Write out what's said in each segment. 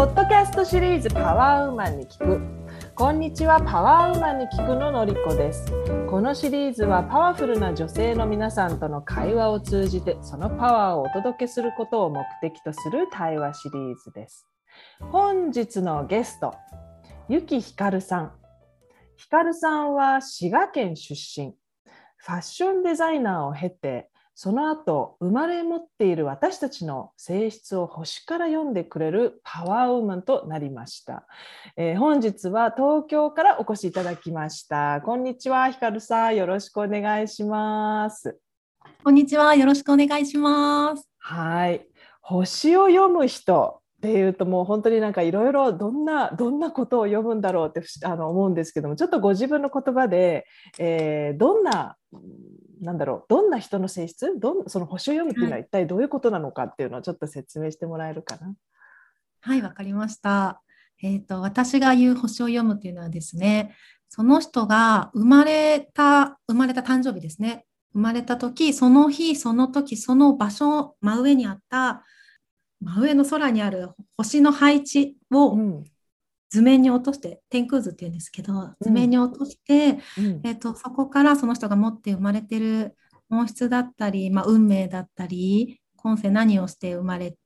ポッドキャストシリーズパワーウーマンに聞く。こんにちはパワーウーマンに聞くののりこです。このシリーズはパワフルな女性の皆さんとの会話を通じてそのパワーをお届けすることを目的とする対話シリーズです。本日のゲストゆきひかるさん。ひかるさんは滋賀県出身。ファッションデザイナーを経てその後生まれ持っている私たちの性質を星から読んでくれるパワーウーマンとなりました、えー、本日は東京からお越しいただきました。こんにちはひかるさん。よろしくお願いします。こんにちはよろしくお願いします。はい。星を読む人っていうともう本当になんかいろいろどんなどんなことを読むんだろうってあの思うんですけどもちょっとご自分の言葉で、えー、どんななんだろうどんな人の性質？どんその星を読むっていうのは一体どういうことなのかっていうのをちょっと説明してもらえるかな？はいわかりました。えーと、私が言う星を読むっていうのはですねその人が生まれた生まれた誕生日ですね生まれた時その日その時その場所真上にあった真上の空にある星の配置を図面に落として、天空図っていうんですけど図面に落として、うん、えーと、そこからその人が持って生まれてる本質だったり、まあ、運命だったり今世何をして生まれ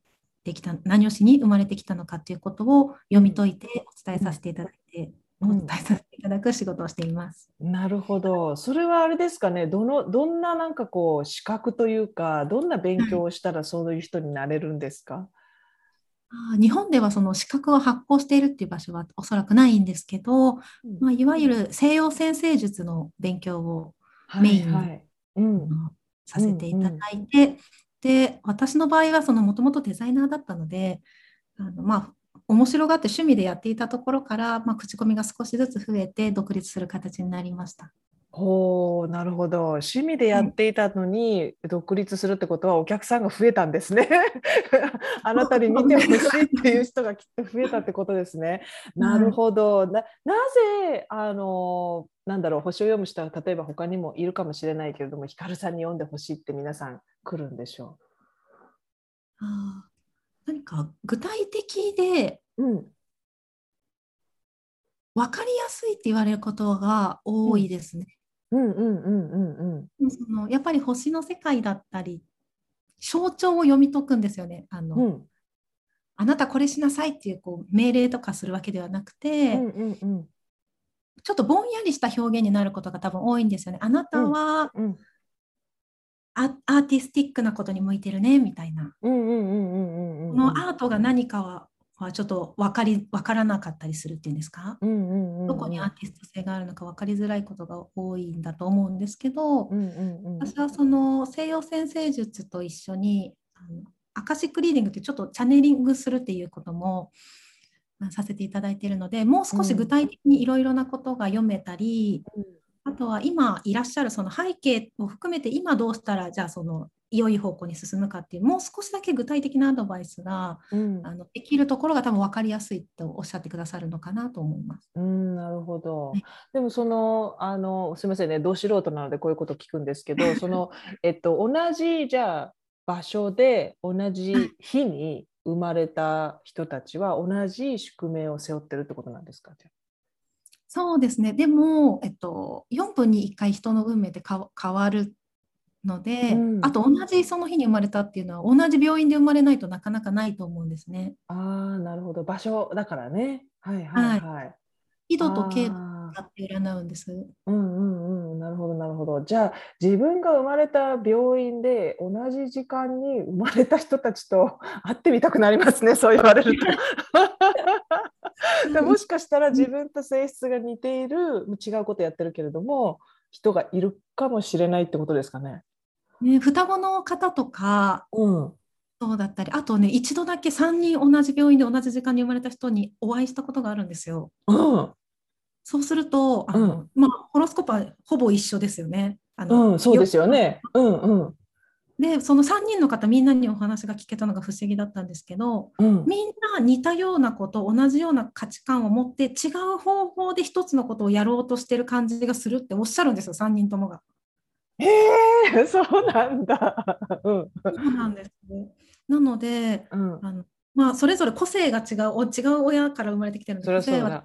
てきた何をしに生まれてきたのかっていうことを読み解いてお伝えさせていただいて、お伝えさせていただく仕事をしています。なるほど。それはあれですかね。どのどんななんかこう資格というか、どんな勉強をしたらそういう人になれるんですか？あ日本ではその資格を発行しているっていう場所はおそらくないんですけど、うん、まあ、いわゆる西洋先生術の勉強をメインに、させていただいて、うんうん、で私の場合はもともとデザイナーだったのであのまあ面白がって趣味でやっていたところから、まあ、口コミが少しずつ増えて独立する形になりました。ほうなるほど趣味でやっていたのに独立するってことはお客さんが増えたんですね。あなたに見てほしいっていう人がきっと増えたってことですね。なるほどななぜあのなんだろう星を読む人は例えば他にもいるかもしれないけれどもひかるさんに読んでほしいって皆さん来るんでしょう？あ何か具体的で、うん、分かりやすいって言われることが多いですね。うんうんうんうんうん。そのやっぱり星の世界だったり象徴を読み解くんですよね。あの、うん、あなたこれしなさいっていうこう命令とかするわけではなくて、うんうんうん、ちょっとぼんやりした表現になることが多分多いんですよね。あなたは、うんうん、アーティスティックなことに向いてるねみたいな。このアートが何かははちょっと分かり分からなかったりするっていうんですか、うんうんうんうん、どこにアーティスト性があるのか分かりづらいことが多いんだと思うんですけど、うんうんうん、私はその西洋先生術と一緒にあのアカシックリーディングってちょっとチャネリングするっていうこともさせていただいているのでもう少し具体的にいろいろなことが読めたり、うん、あとは今いらっしゃるその背景を含めて今どうしたらじゃあその良い方向に進むかっていうもう少しだけ具体的なアドバイスが、うん、あのできるところが多分分かりやすいとおっしゃってくださるのかなと思います。うんなるほど、ね、でもそのあのすみませんねど素人なのでこういうこと聞くんですけど その、えっと、同じじゃあ場所で同じ日に生まれた人たちは同じ宿命を背負ってるってことなんですかそうですねでも、えっと、4分に1回人の運命って変わるので、うん、あと同じその日に生まれたっていうのは同じ病院で生まれないとなかなかないと思うんですね。ああなるほど場所だからね。はいはいはい。緯度と経度って占うんです。うんうんうんなるほどなるほど。じゃあ自分が生まれた病院で同じ時間に生まれた人たちと会ってみたくなりますねそう言われると。もしかしたら自分と性質が似ている違うことやってるけれども人がいるかもしれないってことですかね。ね、双子の方とか、うん、そうだったりあとね一度だけ3人同じ病院で同じ時間に生まれた人にお会いしたことがあるんですよ。うん、そうするとあの、うん、まあ、ホロスコープはほぼ一緒ですよね。あのうん、そうですよね。うんうん、でその3人の方みんなにお話が聞けたのが不思議だったんですけど、うん、みんな似たようなこと同じような価値観を持って違う方法で一つのことをやろうとしてる感じがするっておっしゃるんですよ3人ともが。へえ そうなんだ。うん、そうなんですね。なので、うん、あのまあそれぞれ個性が違う違う親から生まれてきてるので個性は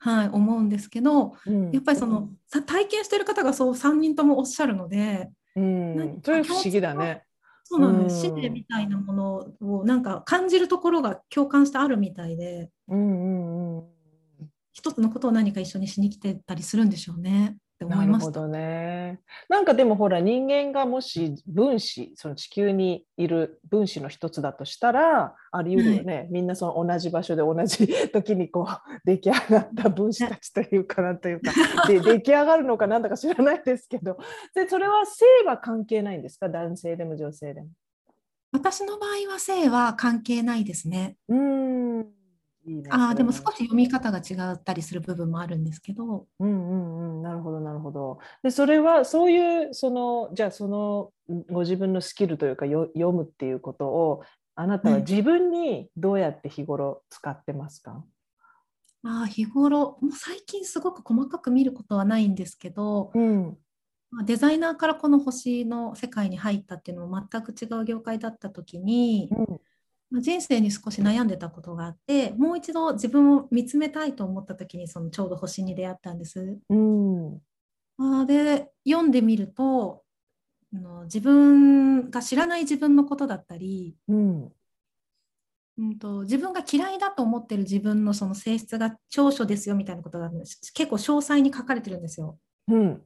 はい、思うんですけど、うん、やっぱりその、うん、体験してる方がそう3人ともおっしゃるので、うん、それ不思議だね。そうなんです。使命みたいなものをなんか感じるところが共感してあるみたいで、うんうんうん、一つのことを何か一緒にしに来てたりするんでしょうね。って思います。なるほどね。なんかでもほら人間がもし分子その地球にいる分子の一つだとしたらあり得るよね、はい、みんなその同じ場所で同じ時にこう出来上がった分子たちというかなんというか で出来上がるのかなんだか知らないですけどでそれは性は関係ないんですか？男性でも女性でも。私の場合は性は関係ないですね。うんいいね。ああ、でも少し読み方が違ったりする部分もあるんですけど。うんうんうん、なるほどなるほど。でそれはそういうそのじゃあそのご自分のスキルというかよ読むっていうことをあなたは自分にどうやって日頃使ってますか、うん、あ日頃もう最近すごく細かく見ることはないんですけど、うん、デザイナーからこの星の世界に入ったっていうのも全く違う業界だった時に、うん人生に少し悩んでたことがあってもう一度自分を見つめたいと思った時にそのちょうど星に出会ったんです。うん、あで読んでみるとの自分が知らない自分のことだったり、うんうんと、自分が嫌いだと思ってる自分のその性質が長所ですよみたいなことが結構詳細に書かれてるんですよ。うん、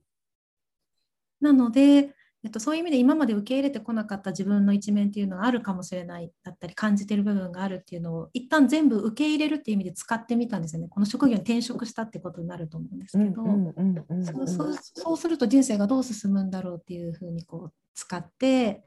なのでえっと、そういう意味で今まで受け入れてこなかった自分の一面っていうのがあるかもしれないだったり感じてる部分があるっていうのを一旦全部受け入れるっていう意味で使ってみたんですよねこの職業に転職したってことになると思うんですけどそうすると人生がどう進むんだろうっていうふうにこう使って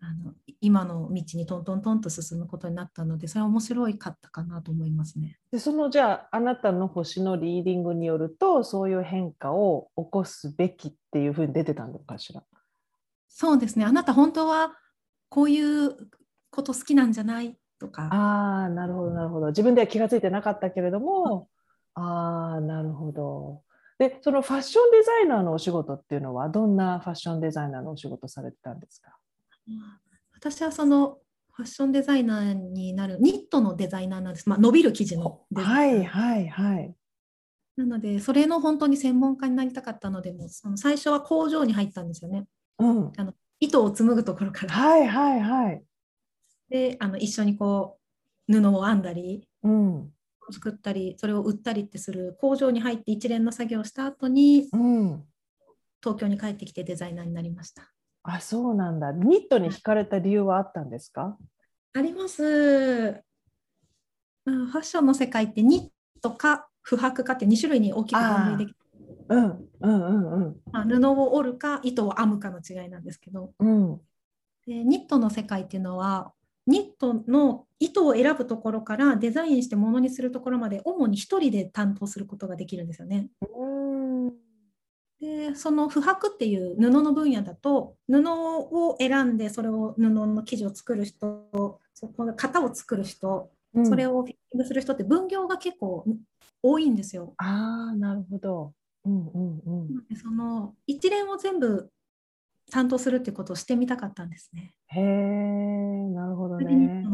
あの今の道にトントントンと進むことになったのでそれは面白いかったかなと思いますね。でそのじゃああなたの星のリーディングによるとそういう変化を起こすべきっていうふうに出てたのかしら？そうですね。あなた本当はこういうこと好きなんじゃない？とか。ああなるほどなるほど。自分では気が付いてなかったけれども、うん、ああなるほど。でそのファッションデザイナーのお仕事っていうのはどんなファッションデザイナーのお仕事されてたんですか？私はそのファッションデザイナーになるニットのデザイナーなんです、まあ、伸びる生地の。はいはいはい。なのでそれの本当に専門家になりたかったのでもその最初は工場に入ったんですよね。うん、あの糸を紡ぐところから。はいはいはい。であの一緒にこう布を編んだり、うん、作ったりそれを売ったりってする工場に入って一連の作業をした後に、うん、東京に帰ってきてデザイナーになりました。あそうなんだ。ニットに惹かれた理由はあったんですか？あります。ファッションの世界ってニットか不白かって2種類に大きく分類できうんうんうんうんまあ、布を織るか糸を編むかの違いなんですけど、うん、でニットの世界っていうのはニットの糸を選ぶところからデザインしてものにするところまで主に1人で担当することができるんですよね。でその不白っていう布の分野だと布を選んでそれを布の生地を作る人そこの型を作る人、うん、それをフィッティングする人って分業が結構多いんですよ。あなるほど。うんうんうん、その一連を全部担当するっていうことをしてみたかったんですね。へえ、なるほどね。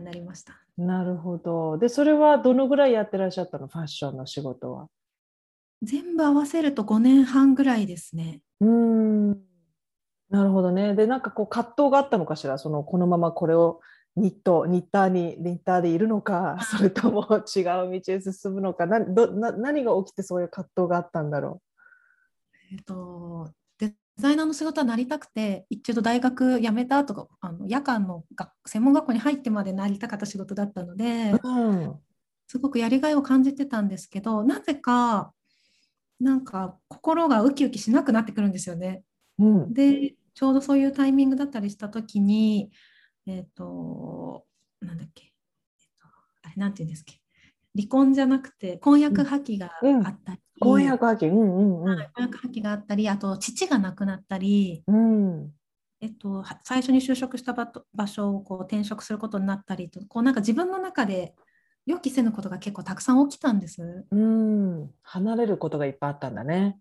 なりました。なるほど。で、それはどのぐらいやってらっしゃったの、ファッションの仕事は。全部合わせると5年半ぐらいですね。うん。なるほどね。で、なんかこう葛藤があったのかしら、そのこのままこれをニットニッターにニッターでいるのかそれとも違う道へ進むのか。などな何が起きてそういう葛藤があったんだろう、えーと、デザイナーの仕事はなりたくて一度大学辞めた後があの夜間の専門学校に入ってまでなりたかった仕事だったので、うん、すごくやりがいを感じてたんですけどなぜかなんか心がウキウキしなくなってくるんですよね。うん、でちょうどそういうタイミングだったりした時にえっ、ー、と、なんだっけ、えーと、あれなんていうんですっけ、離婚じゃなくて婚約破棄があったり、うん、婚約破棄、うんうんうん、婚約破棄があったりあと父が亡くなったり、うん。えっと、最初に就職した場所をこう転職することになったりとこうなんか自分の中で予期せぬことが結構たくさん起きたんです。うん。離れることがいっぱいあったんだね。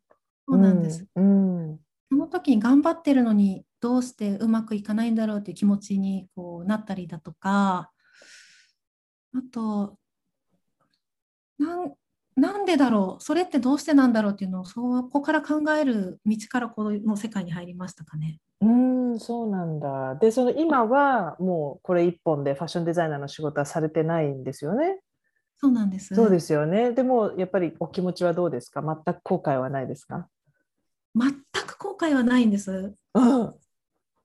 そうなんです。うん、うん、その時に頑張ってるのにどうしてうまくいかないんだろうっていう気持ちにこうなったりだとかあとなんなんでだろう？それってどうしてなんだろうっていうのをそこから考える道からこの世界に入りましたかね。うんそうなんだ。でその今はもうこれ一本でファッションデザイナーの仕事はされてないんですよね。そうなんです。そうですよね。でもやっぱりお気持ちはどうですか？全く後悔はないですか？全く後悔はないんです。うん、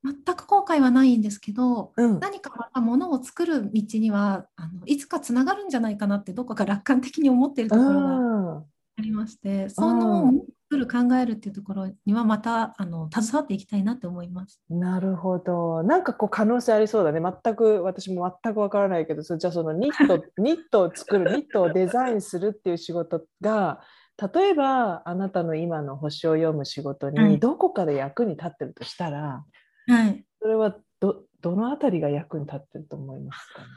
全く後悔はないんですけど、うん、何かまたものを作る道にはあのいつかつながるんじゃないかなってどこか楽観的に思っているところがありまして、うん、その作る考えるっていうところにはまたあの携わっていきたいなって思います。なるほど。なんかこう可能性ありそうだね。全く私も全くわからないけど、じゃあそのニット ニットを作るニットをデザインするっていう仕事が例えばあなたの今の星を読む仕事にどこかで役に立ってるとしたら、はい、それはどどのあたりが役に立ってると思いますか、ね、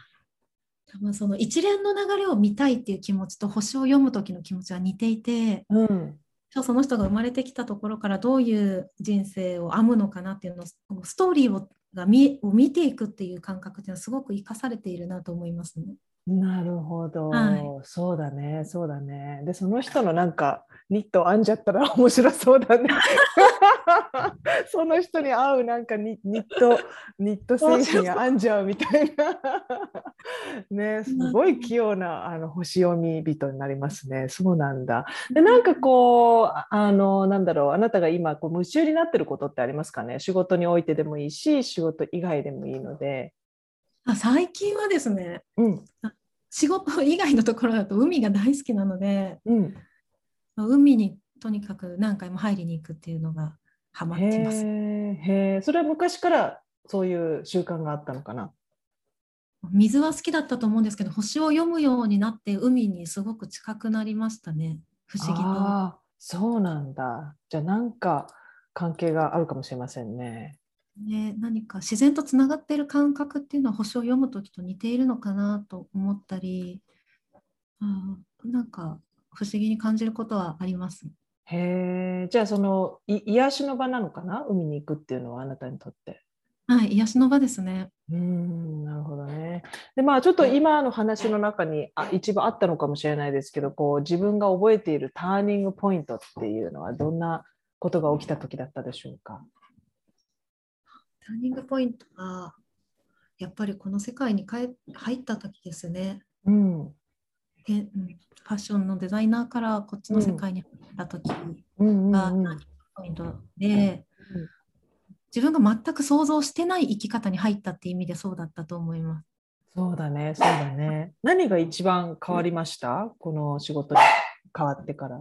多分その一連の流れを見たいっていう気持ちと星を読む時の気持ちは似ていて、うん、その人が生まれてきたところからどういう人生を編むのかなっていうのをストーリーをが見を見ていくっていう感覚っていうのはすごく生かされているなと思いますね。なるほど、はい、そうだねそうだね。でその人のなんかニット編んじゃったら 面白そうだね。その人に合うなんかニットニット製品編んじゃうみたいな。ねすごい器用なあの星読み人になりますね。そうなんだ。でなんかこうあのなんだろうあなたが今こう夢中になってることってありますかね？仕事においてでもいいし仕事以外でもいいので。あ最近はですね、うん、仕事以外のところだと海が大好きなので、うん、海にとにかく何回も入りに行くっていうのがハマってます。へえ、それは昔からそういう習慣があったのかな？水は好きだったと思うんですけど星を読むようになって海にすごく近くなりましたね。不思議と。そうなんだ。じゃあなんか関係があるかもしれませんね。ね、何か自然とつながっている感覚っていうのは星を読む時と似ているのかなと思ったりあなんか不思議に感じることはあります。へえじゃあそのい癒しの場なのかな？海に行くっていうのはあなたにとって。はい、癒しの場ですね。うんなるほどね。でまあちょっと今の話の中にあ一部あったのかもしれないですけどこう自分が覚えているターニングポイントっていうのはどんなことが起きた時だったでしょうか？ターニングポイントはやっぱりこの世界に入った時ですね。うん、でうん、ファッションのデザイナーからこっちの世界に入った時がターニングポイントで、自分が全く想像してない生き方に入ったっていう意味でそうだったと思います。そうだね、そうだね。何が一番変わりました、この仕事に変わってから。あ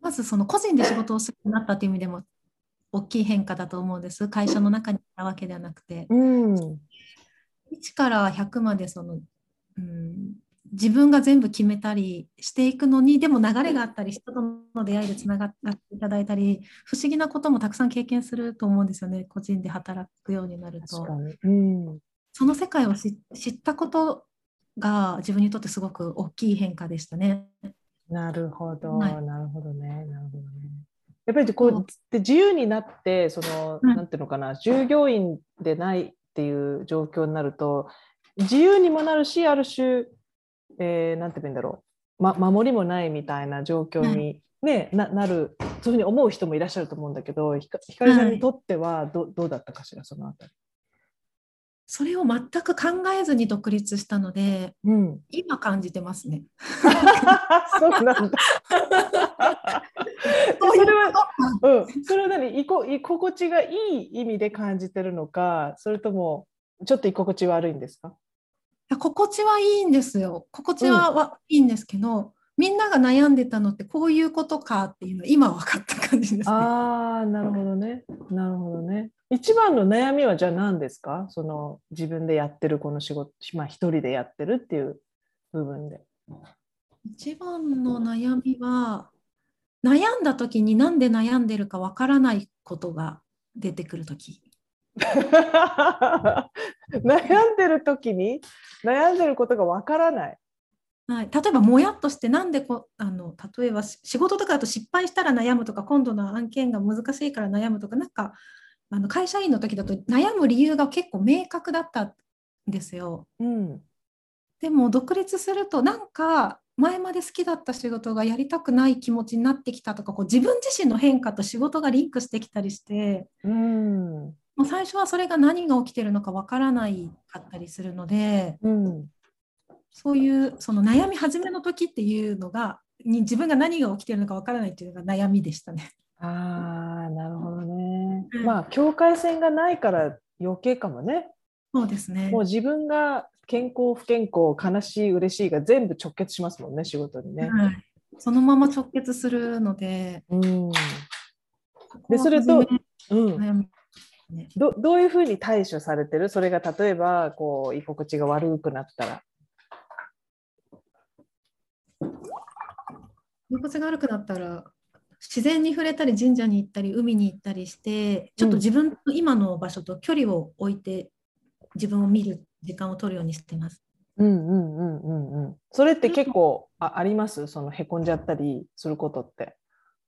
まずその個人で仕事をするようになったという意味でも大きい変化だと思うんです。会社の中にいたわけではなくて。うん、1から100までその、うん、自分が全部決めたりしていくのにでも流れがあったり人との出会いでつながっていただいたり不思議なこともたくさん経験すると思うんですよね個人で働くようになると。うん、その世界を知ったことが自分にとってすごく大きい変化でしたね。なるほど、はい、なるほどね、なるほどね。やっぱりこうで自由になってその、うん、なんていうのかな従業員でないっていう状況になると自由にもなるしある種、えー、なんて言うんだろう、ま、守りもないみたいな状況にね、ななるそういうふうに思う人もいらっしゃると思うんだけどひかりさんにとってはど,、どうだったかしらそのあたり。それを全く考えずに独立したので、うん、今感じてますね。そうなんだ。それは、うん、それは何？居こ居心地がいい意味で感じてるのか、それともちょっと居心地悪いんですか？心地はいいんですよ。心地は、うん、いいんですけど、みんなが悩んでたのってこういうことかっていうの今分かった感じです、ね、ああ、なるほどね。なるほどね。一番の悩みはじゃあ何ですか？その自分でやってるこの仕事、まあ一人でやってるっていう部分で。一番の悩みは悩んだ時になんで悩んでるかわからないことが出てくる時 悩んでる時に悩んでることがわからない。はい、例えばもやっとしてなんでこあの例えば仕事とかだと失敗したら悩むとか今度の案件が難しいから悩むとかなんかあの会社員の時だと悩む理由が結構明確だったですよ。うん、でも独立するとなんか前まで好きだった仕事がやりたくない気持ちになってきたとかこう自分自身の変化と仕事がリンクしてきたりして、うん、もう最初はそれが何が起きてるのかわからないかったりするので、うん、そういうその悩み始めの時っていうのがに自分が何が起きてるのかわからないっていうのが悩みでしたね。ああなるほどね。うん、まあ境界線がないから余計かもね。そうですね。もう自分が健康不健康悲しい嬉しいが全部直結しますもんね仕事にね、はい、そのまま直結するので、うん、でそれと、うんどどういうふうに対処されてる？それが例えばこう居心地が悪くなったら。居心地が悪くなったら自然に触れたり神社に行ったり海に行ったりしてちょっと自分の今の場所と距離を置いて自分を見る時間を取るようにしてます。うんうんうんうんうん。それって結構ああります？そのへこんじゃったりすることって。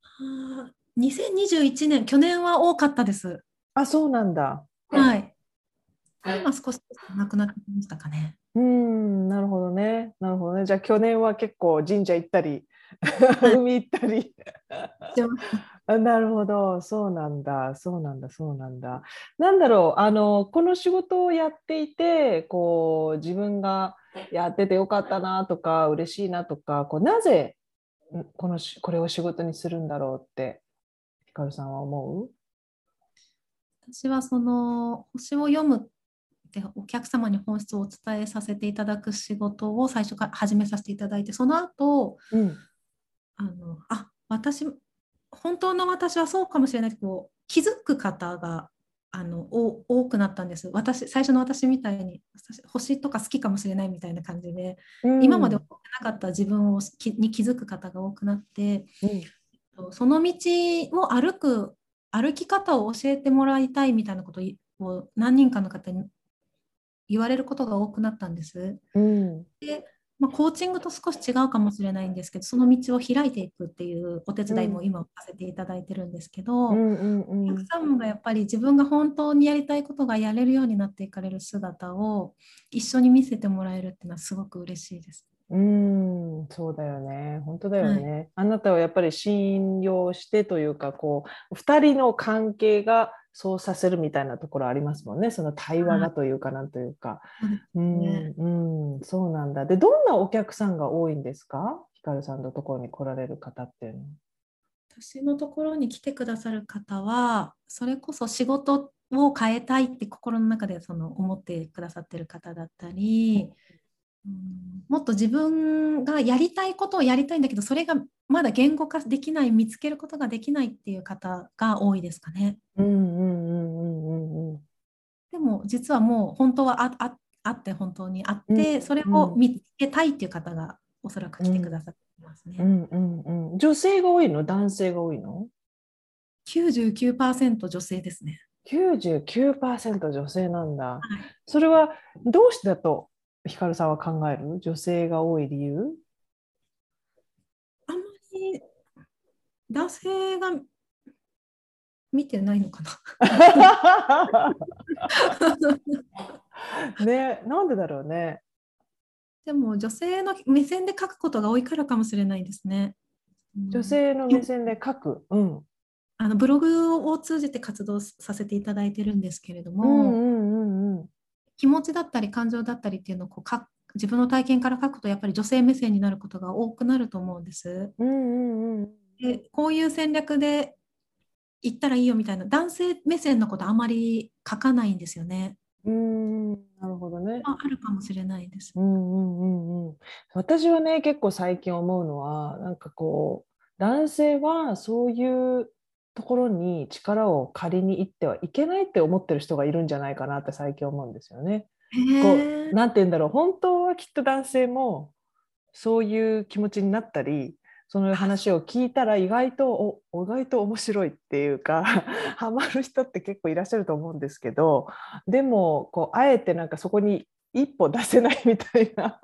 はあ、2021年、去年は多かったです。あ、そうなんだ。はい。今少しなくなってきましたかね。うん、なるほどね。なるほどね。じゃあ去年は結構神社行ったり、海行ったり。なるほど、そうなんだ、そうなんだ、そうなんだ。なんだろう、あのこの仕事をやっていて、こう自分がやっててよかったなとか、嬉しいなとか、こうなぜこのこれを仕事にするんだろうって、ひかるさんは思う？私はその星を読むってお客様に本質をお伝えさせていただく仕事を最初から始めさせていただいて、その後、うん、あのあ私本当の私はそうかもしれないけど気づく方があの多くなったんです。私最初の私みたいに星とか好きかもしれないみたいな感じで、うん、今まで思ってなかった自分をに気づく方が多くなって、うん、その道を歩く歩き方を教えてもらいたいみたいなことを何人かの方に言われることが多くなったんです。うん、でまあ、コーチングと少し違うかもしれないんですけどその道を開いていくっていうお手伝いも今させていただいてるんですけど、うんうんうん、お客様がやっぱり自分が本当にやりたいことがやれるようになっていかれる姿を一緒に見せてもらえるっていうのはすごく嬉しいです。うんそうだよね。本当だよね、はい、あなたはやっぱり信用してというかこう2人の関係がそうさせるみたいなところありますもんね。その対話がというかなんというか、うん、うん、そうなんだ。でどんなお客さんが多いんですか？ひかるさんのところに来られる方っていうの。私のところに来てくださる方はそれこそ仕事を変えたいって心の中でその思ってくださってる方だったり、うん、もっと自分がやりたいことをやりたいんだけどそれがまだ言語化できない見つけることができないっていう方が多いですかね。うんうんうんうんうん、でも実はもう本当はあああって本当にあって、うん、それを見つけたいっていう方がおそらく来てくださってますね。うんうんうん、女性が多いの？男性が多いの ?99% 女性ですね。99%女性なんだ、はい。それはどうしてだとヒカルさんは考える？女性が多い理由？男性が見てないのかな。ねなんでだろうね。でも女性の目線で書くことが多いからかもしれないですね。女性の目線で書く、うん、あのブログを通じて活動させていただいてるんですけれども、うんうんうん、気持ちだったり感情だったりっていうのをこう自分の体験から書くとやっぱり女性目線になることが多くなると思うんです。うんうんうんでこういう戦略で行ったらいいよみたいな男性目線のことあまり書かないんですよね。うんなるほどね。ああるかもしれないです。うんうんうんうん。私はね結構最近思うのはなんかこう男性はそういうところに力を借りに行ってはいけないって思ってる人がいるんじゃないかなって最近思うんですよね。こうなんて言うんだろう本当はきっと男性もそういう気持ちになったりその話を聞いたら意外とお意外と面白いっていうか ハマる人って結構いらっしゃると思うんですけどでもこうあえてなんかそこに一歩出せないみたいな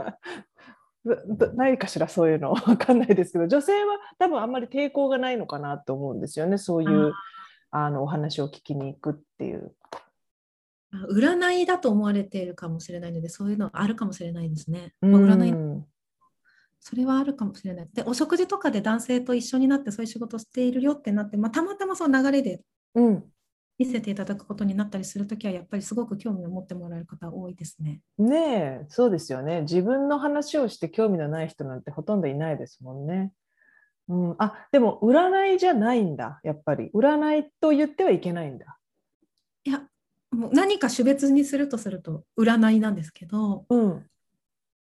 ないかしらそういうの 分かんないですけど女性は多分あんまり抵抗がないのかなと思うんですよねそういうあのお話を聞きに行くっていう。占いだと思われているかもしれないのでそういうのはあるかもしれないですね。まあ、占いそれはあるかもしれない。でお食事とかで男性と一緒になってそういう仕事をしているよってなって、まあ、たまたまその流れで見せていただくことになったりするときはやっぱりすごく興味を持ってもらえる方多いですね。ねえそうですよね。自分の話をして興味のない人なんてほとんどいないですもんね。うん、あでも占いじゃないんだやっぱり占いと言ってはいけないんだ。いやもう何か種別にするとすると占いなんですけど、うん、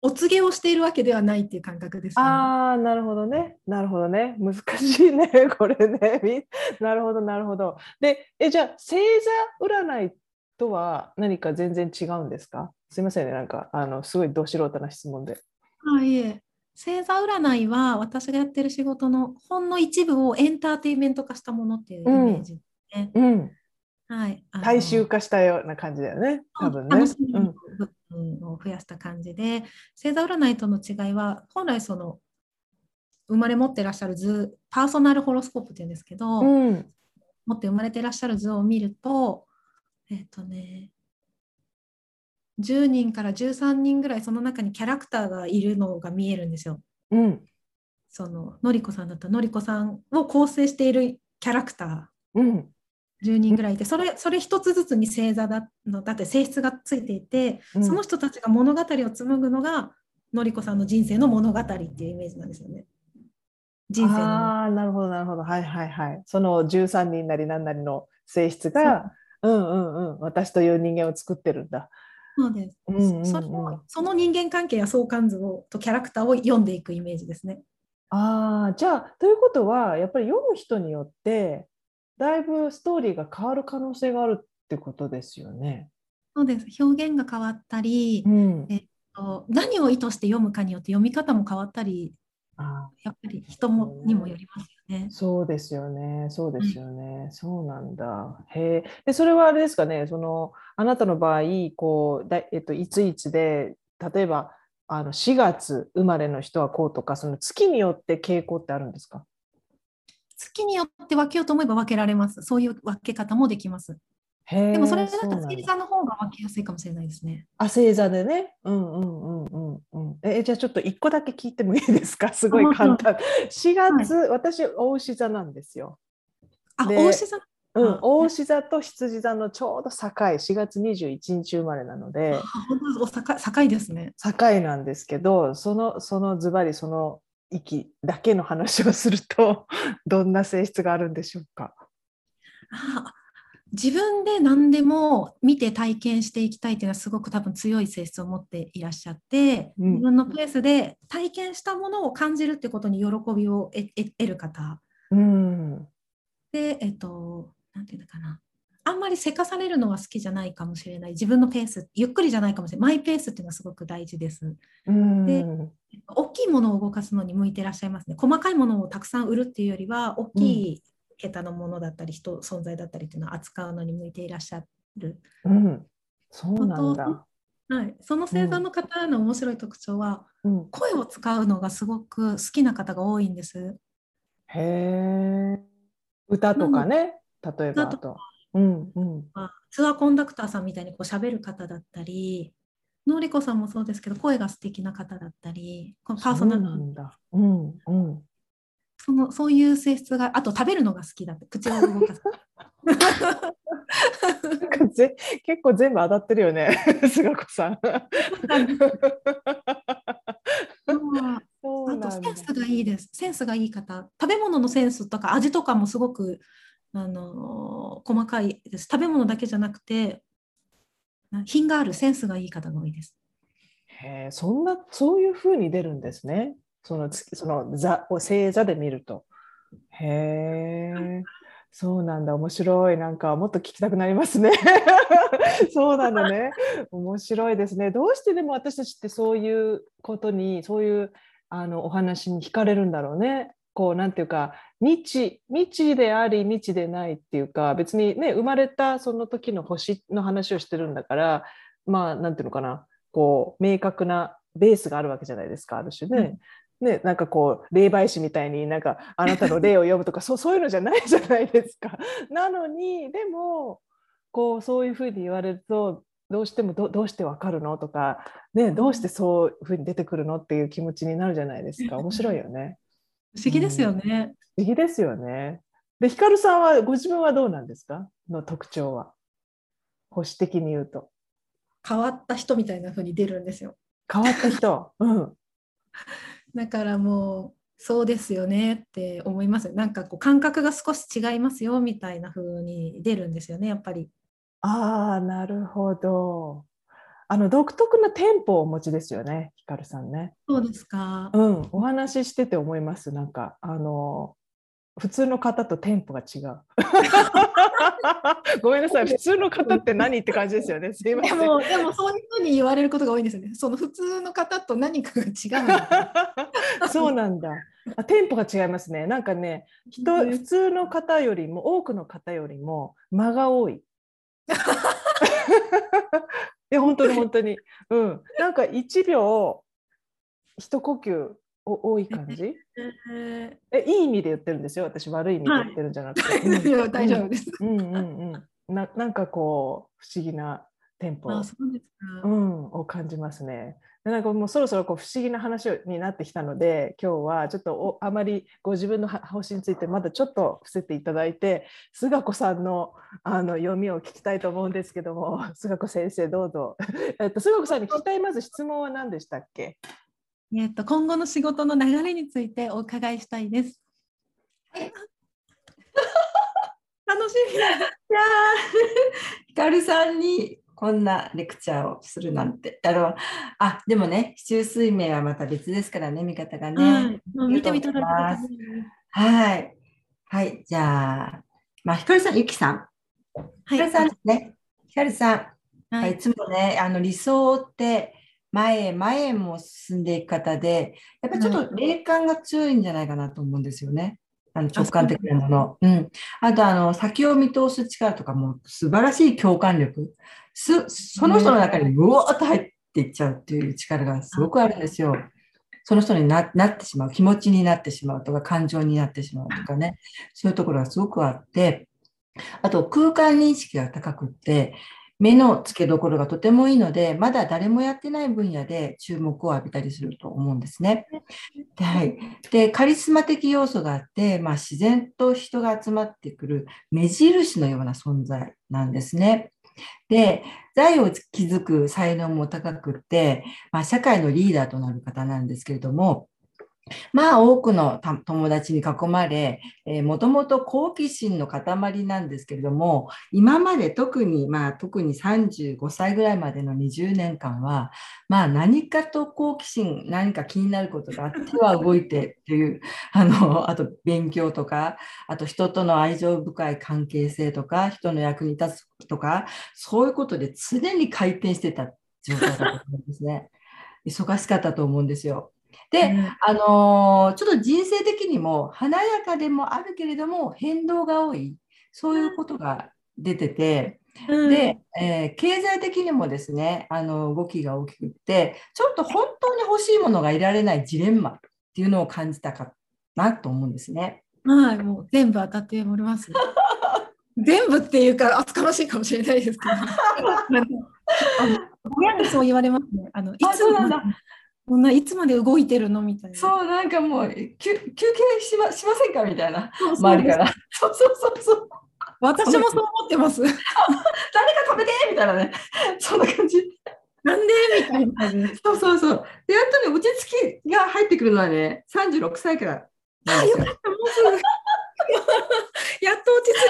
お告げをしているわけではないっていう感覚です、ね、ああなるほどね。なるほどね。難しいね これね。なるほどなるほど。でえじゃあ星座占いとは何か全然違うんですか？すいませんね。なんかあのすごいど素人な質問で。あいえ。星座占いは私がやってる仕事のほんの一部をエンターテインメント化したものっていうイメージですね。うん、うんはい、大衆化したような感じだよね、多分ね。楽しみを増やした感じで、星座占いとの違いは、本来その生まれ持ってらっしゃる図、パーソナルホロスコープっていうんですけど、うん、持って生まれてらっしゃる図を見ると、えっ、ー、とね、10人から13人ぐらいその中にキャラクターがいるのが見えるんですよ。うん、そののりこさんだったらのりこさんを構成しているキャラクター、うん、10人ぐらいいてそれそれ一つずつに星座だのだって性質がついていて、うん、その人たちが物語を紡ぐのがのりこさんの人生の物語っていうイメージなんですよね。人生ああなるほどなるほど。はいはいはい。その13人なり何なりの性質がう。んうんうん。私という人間を作ってるんだ。そうです、うんうんうん、そのその人間関係や相関図をとキャラクターを読んでいくイメージですね。ああじゃあということはやっぱり読む人によってだいぶストーリーが変わる可能性があるってことですよね。そうです表現が変わったり、うん、えっと、何を意図して読むかによって読み方も変わったりあやっぱり人も、にもよりますよね。そうですよね。そうですよね。はい、そうなんだ。へえ。で、それはあれですかね。そのあなたの場合、こうだえっといついつで例えばあの4月生まれの人はこうとか、その月によって傾向ってあるんですか？月によって分けようと思えば分けられます。そういう分け方もできます。でもそれだと星座の方が分けやすいかもしれないですね。あ、星座でね。うんうんうんうんうん。え、じゃあちょっと一個だけ聞いてもいいですか？すごい簡単。4月、はい、私、大牛座なんですよ。あ、大牛座？うん、大牛座と羊座のちょうど境4月21日生まれなので本当境ですね境なんですけどそのそのズバリその息だけの話をするとどんな性質があるんでしょうかあ自分で何でも見て体験していきたいっていうのはすごく多分強い性質を持っていらっしゃって、うん、自分のペースで体験したものを感じるってことに喜びを得る方、うん、でえっと何て言うのかなあんまりせかされるのは好きじゃないかもしれない。自分のペースゆっくりじゃないかもしれない。マイペースっていうのはすごく大事です。で大きいものを動かすのに向いてらっしゃいますね。細かいものをたくさん売るっていうよりは大きい桁のものだったり、人存在だったりっていうのを扱うのに向いていらっしゃる。うん、そうなんだ。はい、その星座の方の面白い特徴は、うん、声を使うのがすごく好きな方が多いんです。へえ。歌とかね、例えばあと。うんうん、ツアーコンダクターさんみたいにこう喋る方だったり、のりこさんもそうですけど、声が素敵な方だったり、このパーソナルなんだ、うんうん、そのそういう性質が、あと食べるのが好きだって、口を動かす。結構全部当たってるよね、菅子さん。あとセンスがいいです。センスがいい方。食べ物のセンスとか味とかもすごくあの細かいです。食べ物だけじゃなくて品があるセンスがいい方が多いです。へそんなそういうふうに出るんですね。そのその座星座で見ると。へえ。そうなんだ面白いなんかもっと聞きたくなりますね そうなのね面白いですねどうしてでも私たちってそういうことにそういうあのお話に惹かれるんだろうねこうなんていうか未知未知であり未知でないっていうか別にね生まれたその時の星の話をしてるんだからまあなんていうのかなこう明確なベースがあるわけじゃないですかある種ね。うん、ね、なんかこう霊媒師みたいになんかあなたの霊を呼ぶとかそうそういうのじゃないじゃないですか。なのにでもこうそういうふうに言われるとどうしてもどどうしてわかるのとか、ね、どうしてそういうふうに出てくるのっていう気持ちになるじゃないですか面白いよね。不思議ですよね。うん、不思議ですよね。で、ヒカルさんはご自分はどうなんですか？の特徴は。保守的に言うと。変わった人みたいな風に出るんですよ。変わった人？うん。だからもうそうですよねって思いますなんかこう感覚が少し違いますよみたいな風に出るんですよねやっぱり。ああなるほど。あの独特なテンポをお持ちですよね、ヒカルさんね。そうですか。うん、お話ししてて思います。なんかあの普通の方とテンポが違う。ごめんなさい、普通の方って何って感じですよね。すいません。でも、でもそういうふうに言われることが多いんですよね。その普通の方と何かが違う。そうなんだあ。テンポが違いますね。なんかね、人、普通の方よりも、多くの方よりも間が多い。いや、本当に 本当に。うん。なんか1秒、一呼吸お多い感じ？えいい意味で言ってるんですよ。私悪い意味で言ってるんじゃなくて、は い大丈夫です、うんうんうん。ななんかこう不思議なテンポあそうですか、うん、を感じますね。でなんかもうそろそろこう不思議な話になってきたので今日はちょっとおあまりご自分の方針についてまだちょっと伏せていただいて菅子さんのあの読みを聞きたいと思うんですけども 菅子先生どうぞ、えっと、菅子さんに聞きたいまず質問は何でしたっけ？えーと、今後の仕事の流れについてお伺いしたいです。はい、楽しみ。いやひかるさんにこんなレクチャーをするなんて。あのあでもね、市中水明はまた別ですからね、見方がね。はい、見てみたらはい。はい、じゃあ、まあ、ひかるさん、ゆきさん。ひかるさんですね。ひかるさん。はい、いつもね、あの理想って前へ前へも進んでいく方で、やっぱりちょっと霊感が強いんじゃないかなと思うんですよね。あの直感的なもの。うん。あと、あの、先を見通す力とかも素晴らしい共感力。すその人の中にうわーっと入っていっちゃうっていう力がすごくあるんですよ。その人になってしまう、気持ちになってしまうとか、感情になってしまうとかね、そういうところがすごくあって、あと空間認識が高くって、目の付けどころがとてもいいので、まだ誰もやってない分野で注目を浴びたりすると思うんですね。はい。で、カリスマ的要素があって、まあ、自然と人が集まってくる目印のような存在なんですね。で、財を築く才能も高くて、まあ、社会のリーダーとなる方なんですけれども、まあ多くの友達に囲まれ、えー、もともと好奇心の塊なんですけれども、今まで特に、まあ特に35歳ぐらいまでの20年間は、まあ何かと好奇心、何か気になることがあっては動いてっていう、あの、あと勉強とか、あと人との愛情深い関係性とか、人の役に立つとか、そういうことで常に回転してた状態だと思うんですね。忙しかったと思うんですよ。で、うん、あのー、ちょっと人生的にも華やかでもあるけれども変動が多いそういうことが出てて、うん、で、えー、経済的にもですねあの動きが大きくってちょっと本当に欲しいものが得られないジレンマっていうのを感じたかなと思うんですね。はい、もう全部当たっております。全部っていうか厚かましいかもしれないですけど。親にそう言われますね。あのいつもこんないつまで動いてるの？みたいな。そう、なんかもう、休休憩しましませんか？みたいな、周りから。そうそうそうそう。私もそう思ってます。誰か食べてみたいなね。そんな感じ。なんで？みたいな。そうそうそう。で、やっとね、落ち着きが入ってくるのはね、36歳からあ、よかった、もうすぐ。やっと落ち着き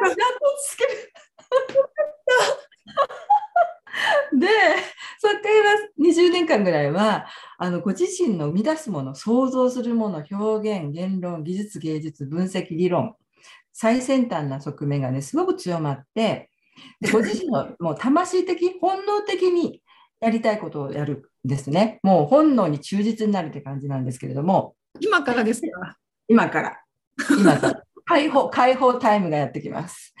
ました。やっと落ち着ける。よかった。でそれから20年間ぐらいはあのご自身の生み出すもの想像するもの表現言論技術芸術分析理論最先端な側面がねすごく強まってでご自身のもう魂的本能的にやりたいことをやるんですね。もう本能に忠実になるって感じなんですけれども。今からですか？今から。今から。解放解放タイムがやってきます。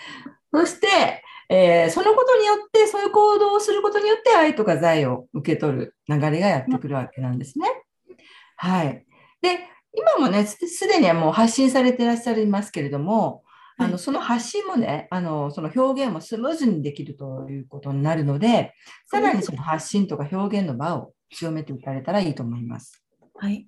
そしてえー、そのことによって、そういう行動をすることによって、愛とか財を受け取る流れがやってくるわけなんですね。はい。で、今もね、すでにはもう発信されていらっしゃいますけれども、あのその発信もねあのその表現もスムーズにできるということになるのでさらにその発信とか表現の場を強めていかれたらいいと思います。はい、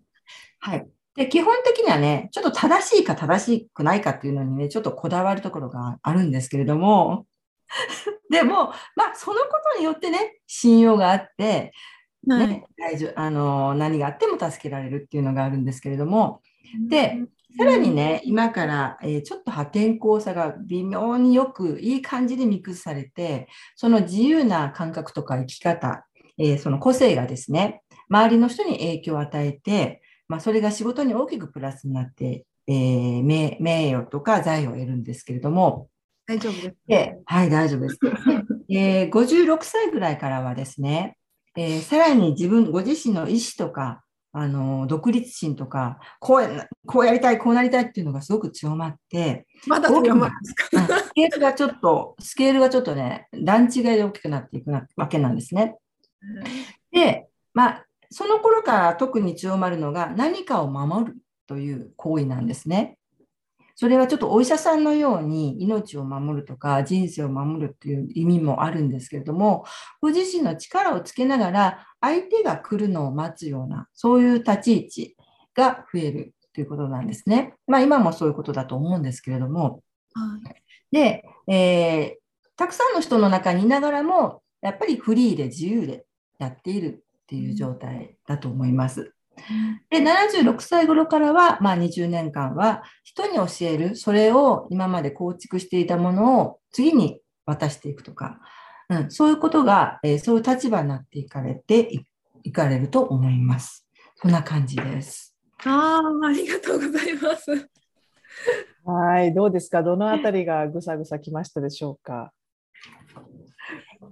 はい、で基本的にはねちょっと正しいか正しくないかっていうのにねちょっとこだわるところがあるんですけれども でも、まあ、そのことによってね信用があって、ね、はい、大丈あの何があっても助けられるっていうのがあるんですけれどもでさらにね、今から、えー、ちょっと破天荒さが微妙によくいい感じでミックスされて、その自由な感覚とか生き方、えー、その個性がですね、周りの人に影響を与えて、まあ、それが仕事に大きくプラスになって、えー、名誉とか財を得るんですけれども、大丈夫です、ね、はい、大丈夫です。えー、56歳ぐらいからはですね、えー、さらに自分、ご自身の意思とか、あの、独立心とか、こうや、こうやりたい、こうなりたいっていうのがすごく強まって、まだ強まるんですか？スケールがちょっと、スケールがちょっとね、段違いで大きくなっていくわけなんですね。で、まあ、その頃から特に強まるのが何かを守るという行為なんですね。それはちょっとお医者さんのように命を守るとか人生を守るという意味もあるんですけれども、ご自身の力をつけながら相手が来るのを待つような、そういう立ち位置が増えるということなんですね。まあ今もそういうことだと思うんですけれども。はい、で、えー、たくさんの人の中にいながらも、やっぱりフリーで自由でやっているっていう状態だと思います。で、76歳頃からは、まあ20年間は人に教える、それを今まで構築していたものを次に渡していくとか、うん、そういうことが、えー、そういう立場になっていかれていかれると思います。そんな感じです。ああ、ありがとうございます。はい、どうですか？どのあたりがぐさぐさきましたでしょうか？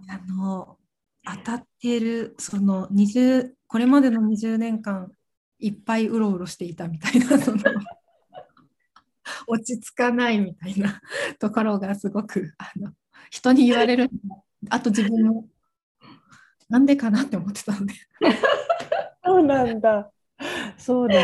あの当たっているその20これまでの20年間いっぱいうろうろしていたみたいな その落ち着かないみたいなところがすごくあの人に言われるあと自分もなんでかなって思ってたので。そうなんだ。そうなんだ。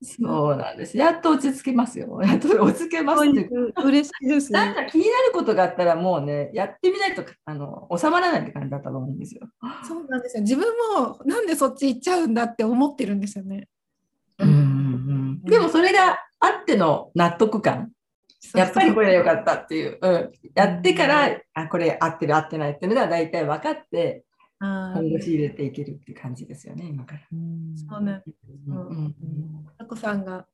そうなんです。やっと落ち着けますよ。やっと落ち着けますっていう嬉しいです、ね、なんか気になることがあったらもうね、やってみないとあの収まらないって感じだったと思うんですよ。そうなんですよ。自分もなんでそっち行っちゃうんだって思ってるんですよね。うんうん、でもそれがあっての納得感。やっぱりこれが良かったっていう、うん、やってから、あこれ合ってる合ってないっていうのが大体分かって今後仕入れていけるって感じですよね、今から。そうね。うん。あこさんが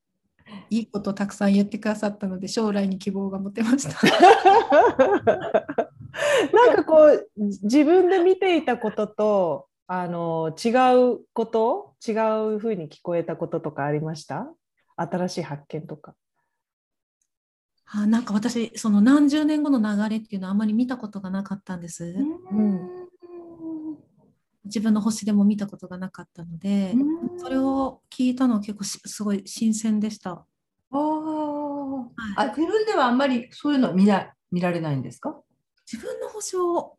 いいことたくさん言ってくださったので、将来に希望が持てました。なんかこう、自分で見ていたことと、あの違うこと違うふうに聞こえたこととかありました？新しい発見とか。あなんか私その何十年後の流れっていうのはあんまり見たことがなかったんです。うん自分の星でも見たことがなかったので、それを聞いたのは結構すごい新鮮でした。あ、はい、あ自分ではあんまりそういうの見ら見られないんですか？自分の星を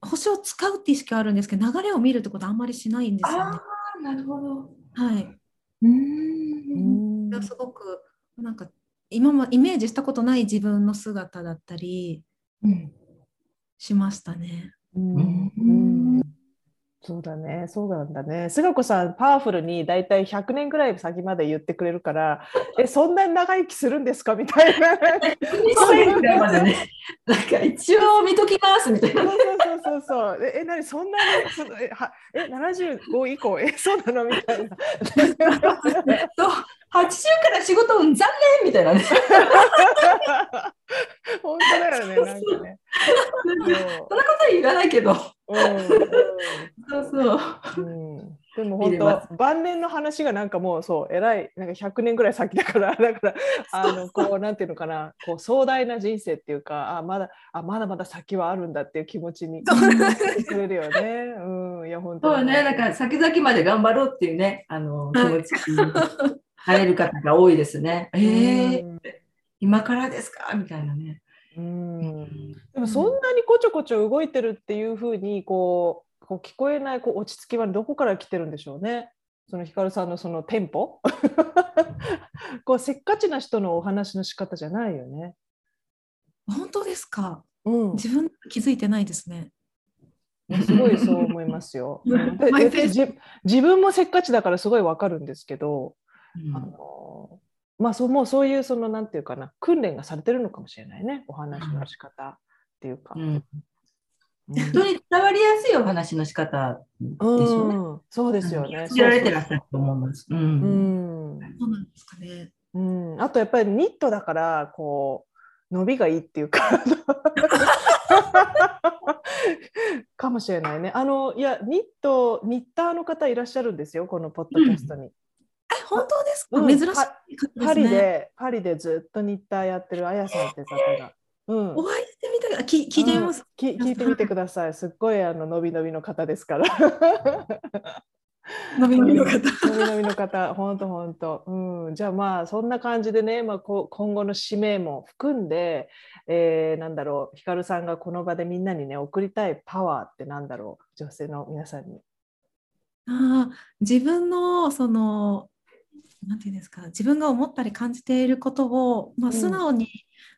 星を使うって意識はあるんですけど流れを見るってことはあんまりしないんですよね。あなるほど。はい。うんすごくなんか今もイメージしたことない自分の姿だったりしましたね。うん、うんそうだね、そうなんだね。菅子さん、パワフルに大体100年ぐらい先まで言ってくれるから、え、そんなに長生きするんですか？みたいな。そういうぐらいまでね、なんか一応見ときますみたいな。そうそうそうそう。え、なにそんなに、え、はえ75以降、え、そうなの？みたいな。80から仕事運残念みたいなね。本当だよね、なんかね。そんなことは言わないけど。うん、そうそう。うんでも本当晩年の話がなんかもうそう偉いなんか100年ぐらい先だから だからあのこうなんていうのかなこう壮大な人生っていうかあまだあまだまだ先はあるんだっていう気持ちにくれるよね。うん、いや本当そうねなんか先々まで頑張ろうっていうねあの気持ち入れる方が多いですね。えー、今からですか？みたいなね。うんでもそんなにこちょこちょ動いてるっていうふうにこうこう聞こえないこう落ち着きはどこから来てるんでしょうね？そのヒカルさんのそのテンポ？こうせっかちな人のお話の仕方じゃないよね。本当ですか？うん、自分気づいてないですね。すごいそう思いますよ。自分もせっかちだからすごいわかるんですけど、うん、あのまあそもうそういうそのなんていうかな訓練がされてるのかもしれないねお話の仕方っていうか。うん人に伝わりやすいお話の仕方でしょうね。うん、そうですよね。知られてらっしゃると思います。うん。そうなんですかね。うん、あとやっぱりニットだからこう伸びがいいっていうか かもしれないね。あのいやニットニッターの方いらっしゃるんですよこのポッドキャストに。本当ですか、うん、珍しい、ね、パリでパリでずっとニッターやってるあやさんって方が。うん、お会いしてみたい聞聞いてみます、うん、聞いてみてください。すっごいあの伸び伸びの方ですから。伸び伸びの方。伸び伸びの方、本当本当。うん、じゃあまあそんな感じでね、まあこ今後の使命も含んで、えー、なんだろう、ひかるさんがこの場でみんなにね送りたいパワーってなんだろう、女性の皆さんに。ああ、自分のそのなんていうんですか、自分が思ったり感じていることを、まあ、素直に、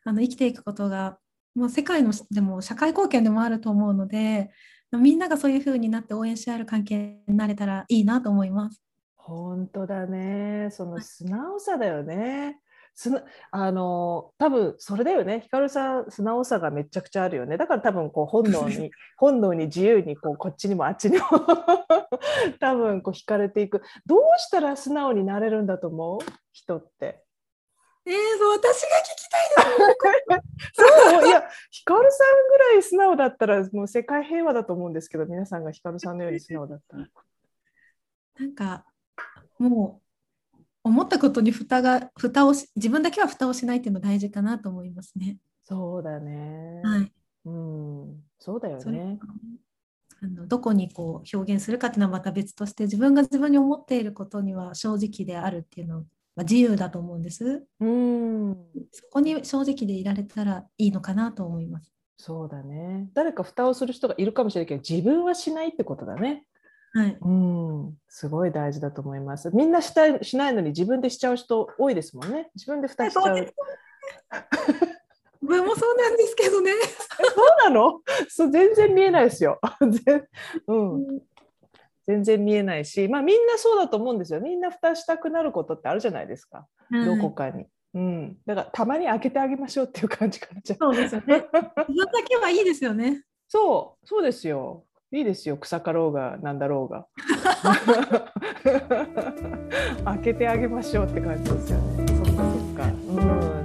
うん、あの生きていくことが、もう世界のでも社会貢献でもあると思うので、みんながそういうふうになって応援し合える関係になれたらいいなと思います。本当だね。その素直さだよね。すあの多分それだよね。ひかるさん素直さがめちゃくちゃあるよね。だから多分こう本能に 本能に自由にこうこっちにもあっちにも 多分こう惹かれていく。どうしたら素直になれるんだと思う？人って。えー、そう私が聞きたいです。そういやひかるさんぐらい素直だったらもう世界平和だと思うんですけど皆さんがひかるさんのように素直だったら。なんかもう思ったことに蓋が蓋をし自分だけは蓋をしないっていうの大事かなと思いますね。そうだね。はい。うん、そうだよね。あのどこにこう表現するかっていうのはまた別として自分が自分に思っていることには正直であるっていうのまあ、自由だと思うんです。うんそこに正直でいられたらいいのかなと思います。そうだね。誰か蓋をする人がいるかもしれないけど、自分はしないってことだね。はい。うん、すごい大事だと思います。みんなしたいしないのに自分でしちゃう人多いですもんね。自分で蓋しちゃう。自分もそうなんですけどね。そうなの？そう全然見えないですよ。うん。全然見えないし、まあ、みんなそうだと思うんですよみんな蓋したくなることってあるじゃないですか、うん、どこかに。うん、だからたまに開けてあげましょうっていう感じかなそうですよね。自分だけはいいですよね。そうそうですよ。いいですよ草かろうがなんだろうが。開けてあげましょうって感じですよね。そっかそっか。うん。